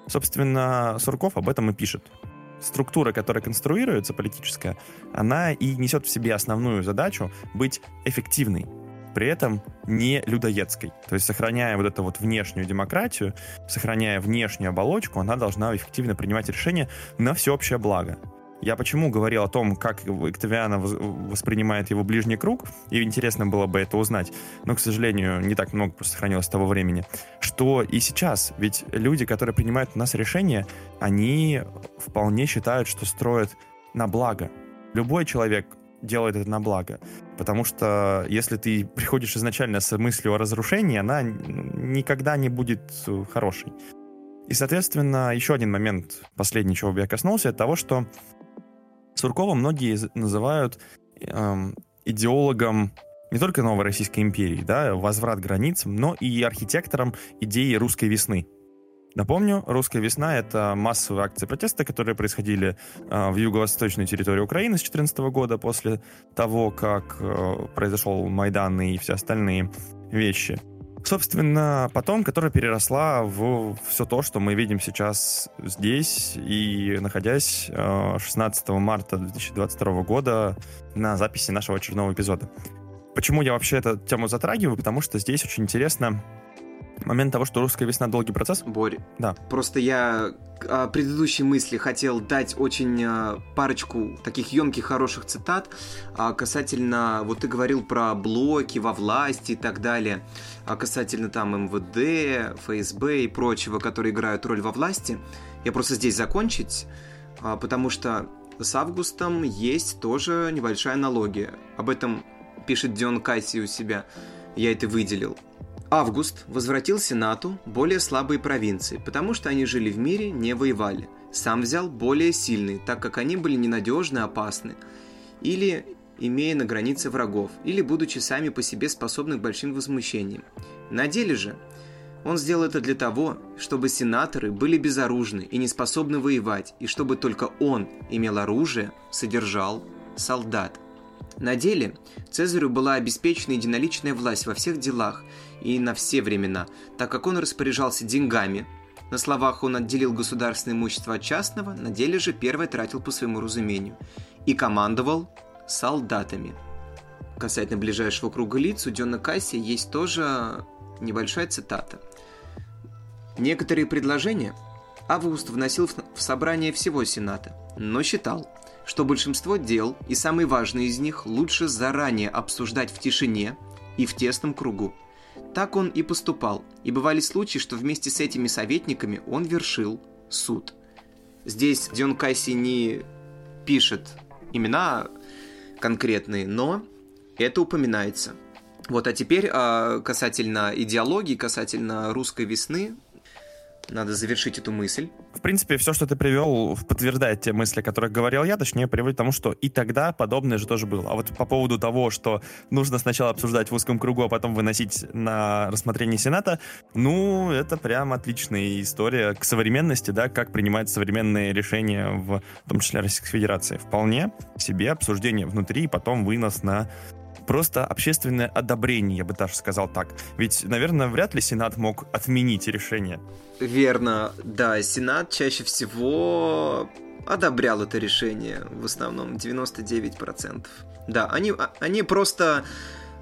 Собственно, Сурков об этом и пишет структура, которая конструируется, политическая, она и несет в себе основную задачу быть эффективной, при этом не людоедской. То есть, сохраняя вот эту вот внешнюю демократию, сохраняя внешнюю оболочку, она должна эффективно принимать решения на всеобщее благо. Я почему говорил о том, как Октавиана воспринимает его ближний круг, и интересно было бы это узнать, но, к сожалению, не так много просто сохранилось с того времени, что и сейчас, ведь люди, которые принимают у нас решения, они вполне считают, что строят на благо. Любой человек делает это на благо. Потому что если ты приходишь изначально с мыслью о разрушении, она никогда не будет хорошей. И, соответственно, еще один момент, последний, чего бы я коснулся, это того, что Суркова многие называют эм, идеологом не только новой Российской империи, да, возврат границ, но и архитектором идеи русской весны. Напомню, «Русская весна» — это массовые акции протеста, которые происходили э, в юго-восточной территории Украины с 2014 года после того, как э, произошел Майдан и все остальные вещи собственно, потом, которая переросла в все то, что мы видим сейчас здесь и находясь 16 э, марта 2022 года на записи нашего очередного эпизода. Почему я вообще эту тему затрагиваю? Потому что здесь очень интересно момент того, что русская весна долгий процесс. Борь. Да. Просто я о предыдущей мысли хотел дать очень а, парочку таких емких хороших цитат а, касательно, вот ты говорил про блоки во власти и так далее, а касательно там МВД, ФСБ и прочего, которые играют роль во власти. Я просто здесь закончить, а, потому что с августом есть тоже небольшая аналогия. Об этом пишет Дион Касси у себя. Я это выделил. Август возвратил Сенату более слабые провинции, потому что они жили в мире, не воевали. Сам взял более сильные, так как они были ненадежны, опасны, или имея на границе врагов, или будучи сами по себе способны к большим возмущениям. На деле же он сделал это для того, чтобы сенаторы были безоружны и не способны воевать, и чтобы только он имел оружие, содержал солдат. На деле Цезарю была обеспечена единоличная власть во всех делах и на все времена, так как он распоряжался деньгами. На словах он отделил государственное имущество от частного, на деле же первое тратил по своему разумению. И командовал солдатами. Касательно ближайшего круга лиц, у Дёна Касси есть тоже небольшая цитата. Некоторые предложения Август вносил в собрание всего Сената, но считал, что большинство дел и самые важные из них лучше заранее обсуждать в тишине и в тесном кругу. Так он и поступал, и бывали случаи, что вместе с этими советниками он вершил суд. Здесь Дион Кайси не пишет имена конкретные, но это упоминается. Вот, а теперь а, касательно идеологии, касательно русской весны, надо завершить эту мысль. В принципе, все, что ты привел, подтверждает те мысли, о которых говорил я, точнее, приводит к тому, что и тогда подобное же тоже было. А вот по поводу того, что нужно сначала обсуждать в узком кругу, а потом выносить на рассмотрение Сената, ну, это прям отличная история к современности, да, как принимать современные решения, в, в том числе Российской Федерации. Вполне себе обсуждение внутри и потом вынос на просто общественное одобрение, я бы даже сказал так. Ведь, наверное, вряд ли Сенат мог отменить решение. Верно, да, Сенат чаще всего одобрял это решение, в основном 99%. Да, они, а, они просто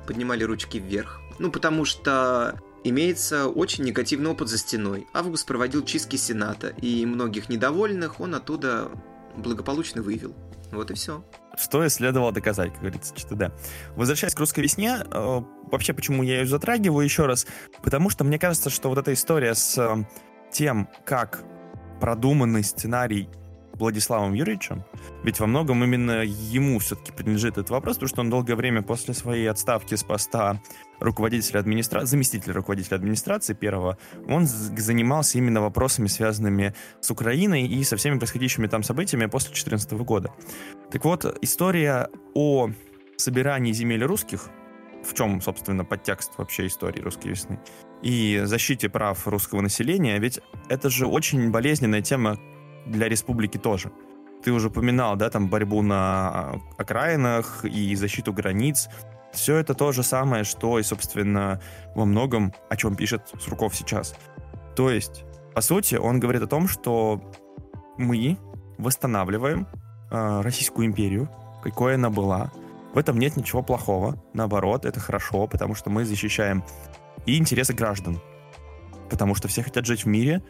поднимали ручки вверх. Ну, потому что имеется очень негативный опыт за стеной. Август проводил чистки Сената, и многих недовольных он оттуда благополучно вывел. Вот и все что следовало доказать, как говорится, что да. Возвращаясь к русской весне, э, вообще почему я ее затрагиваю еще раз, потому что мне кажется, что вот эта история с э, тем, как продуманный сценарий Владиславом Юрьевичем, ведь во многом именно ему все-таки принадлежит этот вопрос, потому что он долгое время после своей отставки с поста руководителя администрации, заместителя руководителя администрации первого, он занимался именно вопросами, связанными с Украиной и со всеми происходящими там событиями после 2014 года. Так вот, история о собирании земель русских, в чем, собственно, подтекст вообще истории русской весны, и защите прав русского населения, ведь это же очень болезненная тема для республики тоже. Ты уже упоминал, да, там борьбу на окраинах и защиту границ. Все это то же самое, что и, собственно, во многом, о чем пишет Сурков сейчас. То есть, по сути, он говорит о том, что мы восстанавливаем э, Российскую империю, какой она была. В этом нет ничего плохого. Наоборот, это хорошо, потому что мы защищаем и интересы граждан. Потому что все хотят жить в мире,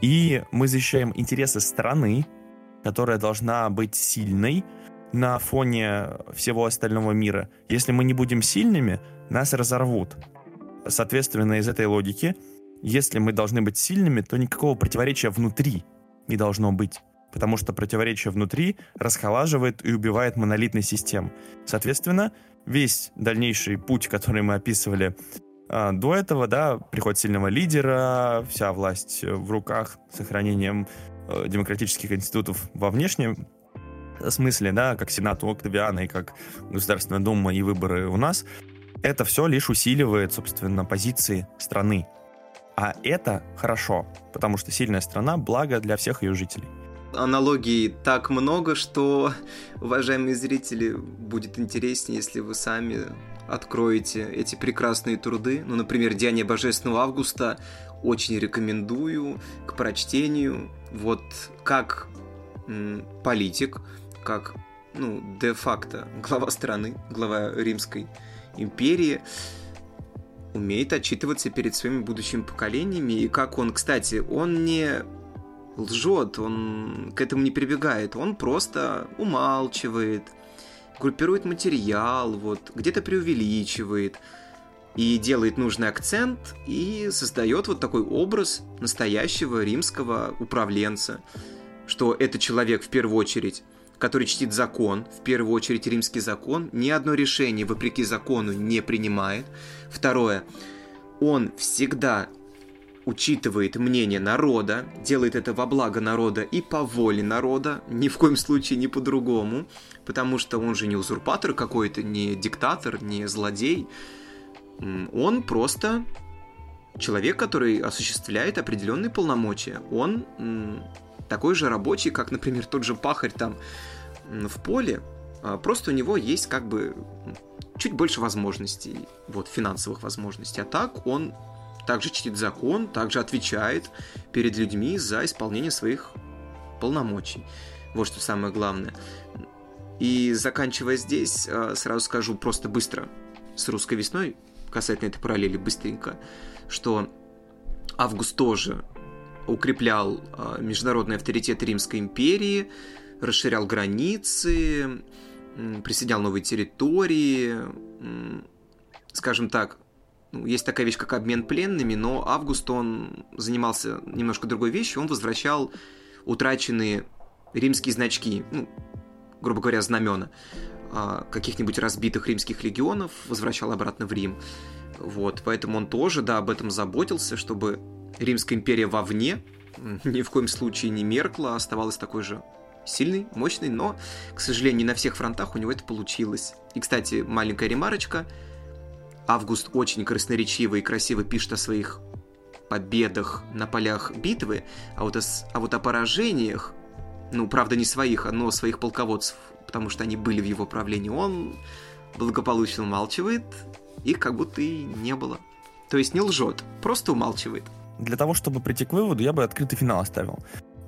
и мы защищаем интересы страны, которая должна быть сильной на фоне всего остального мира. Если мы не будем сильными, нас разорвут. Соответственно, из этой логики, если мы должны быть сильными, то никакого противоречия внутри не должно быть. Потому что противоречие внутри расхолаживает и убивает монолитной систему. Соответственно, весь дальнейший путь, который мы описывали до этого, да, приход сильного лидера, вся власть в руках, сохранением э, демократических институтов во внешнем смысле, да, как Сенат у Октавиана и как Государственная Дума и выборы у нас, это все лишь усиливает, собственно, позиции страны. А это хорошо, потому что сильная страна – благо для всех ее жителей. Аналогий так много, что, уважаемые зрители, будет интереснее, если вы сами откроете эти прекрасные труды. Ну, например, «Деяние Божественного Августа» очень рекомендую к прочтению. Вот как политик, как, ну, де-факто глава страны, глава Римской империи, умеет отчитываться перед своими будущими поколениями, и как он, кстати, он не лжет, он к этому не прибегает, он просто умалчивает, группирует материал, вот, где-то преувеличивает и делает нужный акцент и создает вот такой образ настоящего римского управленца, что это человек в первую очередь который чтит закон, в первую очередь римский закон, ни одно решение вопреки закону не принимает. Второе, он всегда учитывает мнение народа, делает это во благо народа и по воле народа, ни в коем случае не по-другому, потому что он же не узурпатор какой-то, не диктатор, не злодей. Он просто человек, который осуществляет определенные полномочия. Он такой же рабочий, как, например, тот же пахарь там в поле, А, просто у него есть как бы чуть больше возможностей, вот, финансовых возможностей. А так он также чтит закон, также отвечает перед людьми за исполнение своих полномочий. Вот что самое главное. И заканчивая здесь, а, сразу скажу просто быстро с русской весной, касательно этой параллели быстренько, что Август тоже укреплял а, международный авторитет Римской империи, расширял границы, присоединял новые территории, скажем так, ну, есть такая вещь, как обмен пленными, но Август, он занимался немножко другой вещью, он возвращал утраченные римские значки, ну, грубо говоря, знамена а, каких-нибудь разбитых римских легионов, возвращал обратно в Рим. Вот, поэтому он тоже, да, об этом заботился, чтобы Римская империя вовне ни в коем случае не меркла, а оставалась такой же сильный, мощный, но, к сожалению, не на всех фронтах у него это получилось. И, кстати, маленькая ремарочка. Август очень красноречиво и красиво пишет о своих победах на полях битвы, а вот о, а вот о поражениях, ну, правда, не своих, но своих полководцев, потому что они были в его правлении, он благополучно умалчивает, их как будто и не было. То есть не лжет, просто умалчивает. Для того, чтобы прийти к выводу, я бы открытый финал оставил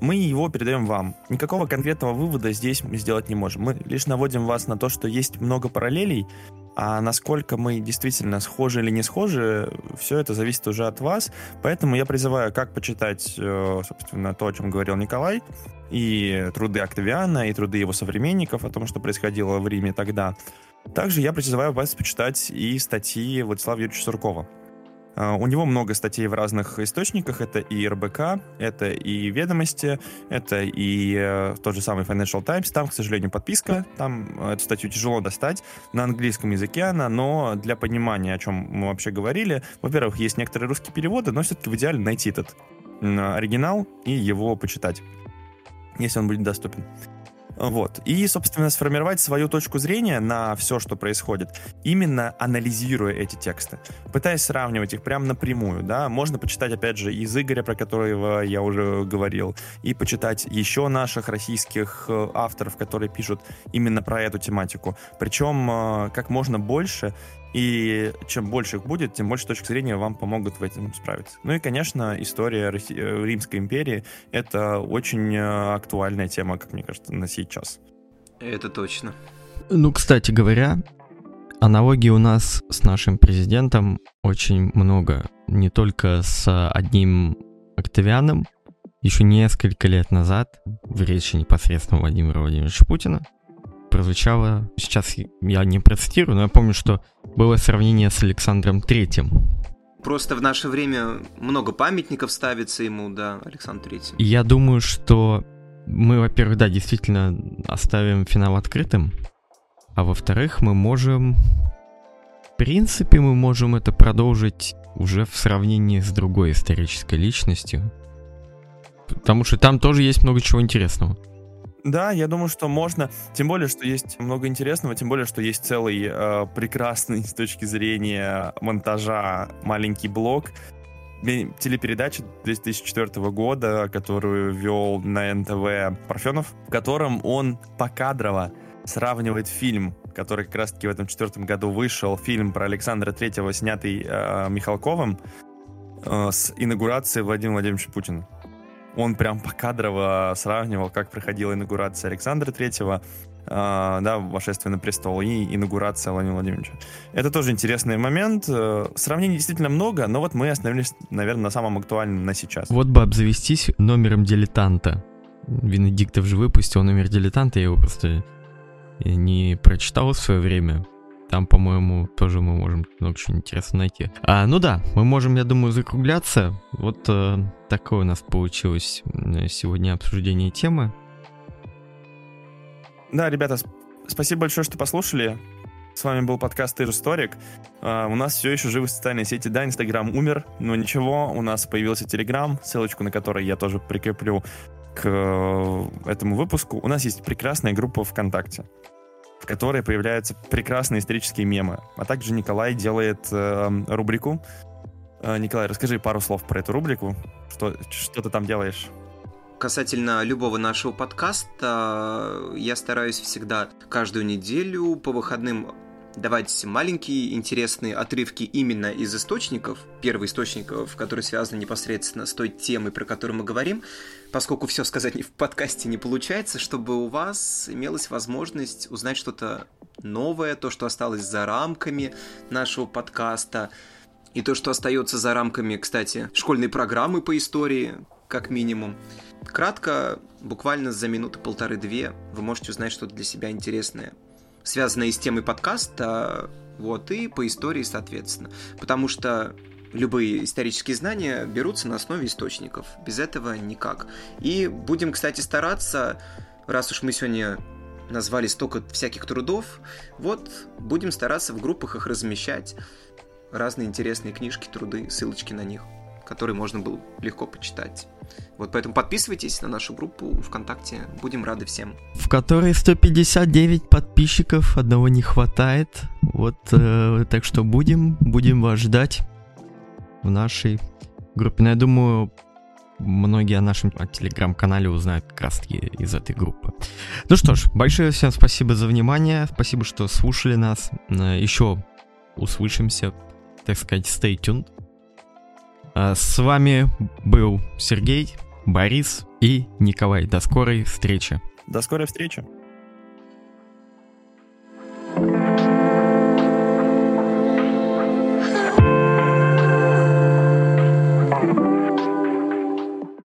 мы его передаем вам. Никакого конкретного вывода здесь мы сделать не можем. Мы лишь наводим вас на то, что есть много параллелей, а насколько мы действительно схожи или не схожи, все это зависит уже от вас. Поэтому я призываю как почитать, э, собственно, то, о чем говорил Николай, и труды Октавиана, и труды его современников о том, что происходило в Риме тогда. Также я призываю вас почитать и статьи Владислава Юрьевича Суркова. А, у него много статей в разных источниках. Это и РБК, это и Ведомости, это и э, тот же самый Financial Times. Там, к сожалению, подписка. Там эту статью тяжело достать. На английском языке она, но для понимания, о чем мы вообще говорили, во-первых, есть некоторые русские переводы, но все-таки в идеале найти этот оригинал и его почитать, если он будет доступен. Вот. И, собственно, сформировать свою точку зрения на все, что происходит, именно анализируя эти тексты, пытаясь сравнивать их прямо напрямую, да. Можно почитать, опять же, из Игоря, про которого я уже говорил, и почитать еще наших российских э, авторов, которые пишут именно про эту тематику. Причем э, как можно больше и чем больше их будет, тем больше точек зрения вам помогут в этом справиться. Ну и, конечно, история Росси... Э, Римской империи — это очень э, актуальная тема, как мне кажется, на сейчас. Это точно. Ну, кстати говоря, аналогий у нас с нашим президентом очень много. Не только с одним Октавианом, еще несколько лет назад в речи непосредственно Владимира Владимировича Путина прозвучало, сейчас я не процитирую, но я помню, что было сравнение с Александром Третьим. Просто в наше время много памятников ставится ему, да, Александру Третьему. И я думаю, что мы, во-первых, да, действительно оставим финал открытым, а во-вторых, мы можем... В принципе, мы можем это продолжить уже в сравнении с другой исторической личностью. Потому что там тоже есть много чего интересного. Да, я думаю, что можно. Тем более, что есть много интересного, тем более, что есть целый э, прекрасный с точки зрения монтажа маленький блок телепередачи 2004 года, которую вел на НТВ Парфенов, в котором он покадрово сравнивает фильм, который как раз-таки в этом четвертом году вышел, фильм про Александра Третьего, снятый э, Михалковым, э, с инаугурацией Владимира Владимировича Путина он прям покадрово сравнивал, как проходила инаугурация Александра Третьего, Uh, да, вошествие на престол и инаугурация Владимира Владимировича. Это тоже интересный момент. Э, сравнений действительно много, но вот мы остановились, наверное, на самом актуальном на сейчас. Вот бы обзавестись номером дилетанта. Венедиктов же выпустил номер дилетанта, я его просто не прочитал в свое время. Там, по-моему, тоже мы можем много чего интересного найти. А, ну да, мы можем, я думаю, закругляться. Вот э, такое у нас получилось сегодня обсуждение темы. Да, ребята, спасибо большое, что послушали. С вами был подкаст Ир Историк. Uh, у нас все еще живы социальные сети. Да, Инстаграм умер, но ничего, у нас появился Телеграм, ссылочку на который я тоже прикреплю к э, этому выпуску. У нас есть прекрасная группа ВКонтакте в которой появляются прекрасные исторические мемы. А также Николай делает э, рубрику. Э, Николай, расскажи пару слов про эту рубрику. Что, что ты там делаешь? Касательно любого нашего подкаста, я стараюсь всегда каждую неделю по выходным давать маленькие интересные отрывки именно из источников, первоисточников, которые связаны непосредственно с той темой, про которую мы говорим, поскольку все сказать в подкасте не получается, чтобы у вас имелась возможность узнать что-то новое, то, что осталось за рамками нашего подкаста, и то, что остается за рамками, кстати, школьной программы по истории, как минимум. Кратко, буквально за минуты полторы-две, вы можете узнать что-то для себя интересное связанное с темой подкаста, вот, и по истории, соответственно. Потому что любые исторические знания берутся на основе источников. Без этого никак. И будем, кстати, стараться, раз уж мы сегодня назвали столько всяких трудов, вот будем стараться в группах их размещать. Разные интересные книжки, труды, ссылочки на них, которые можно было легко почитать. Вот поэтому подписывайтесь на нашу группу ВКонтакте, будем рады всем. В которой 159 подписчиков, одного не хватает. Вот, э, так что будем, будем вас ждать в нашей группе. Но я думаю, многие о нашем телеграм-канале узнают как раз таки из этой группы. Ну что ж, большое всем спасибо за внимание, спасибо, что слушали нас. Э, Еще услышимся, так сказать, stay tuned. А, с вами был Сергей, Борис и Николай. До скорой встречи. До скорой встречи.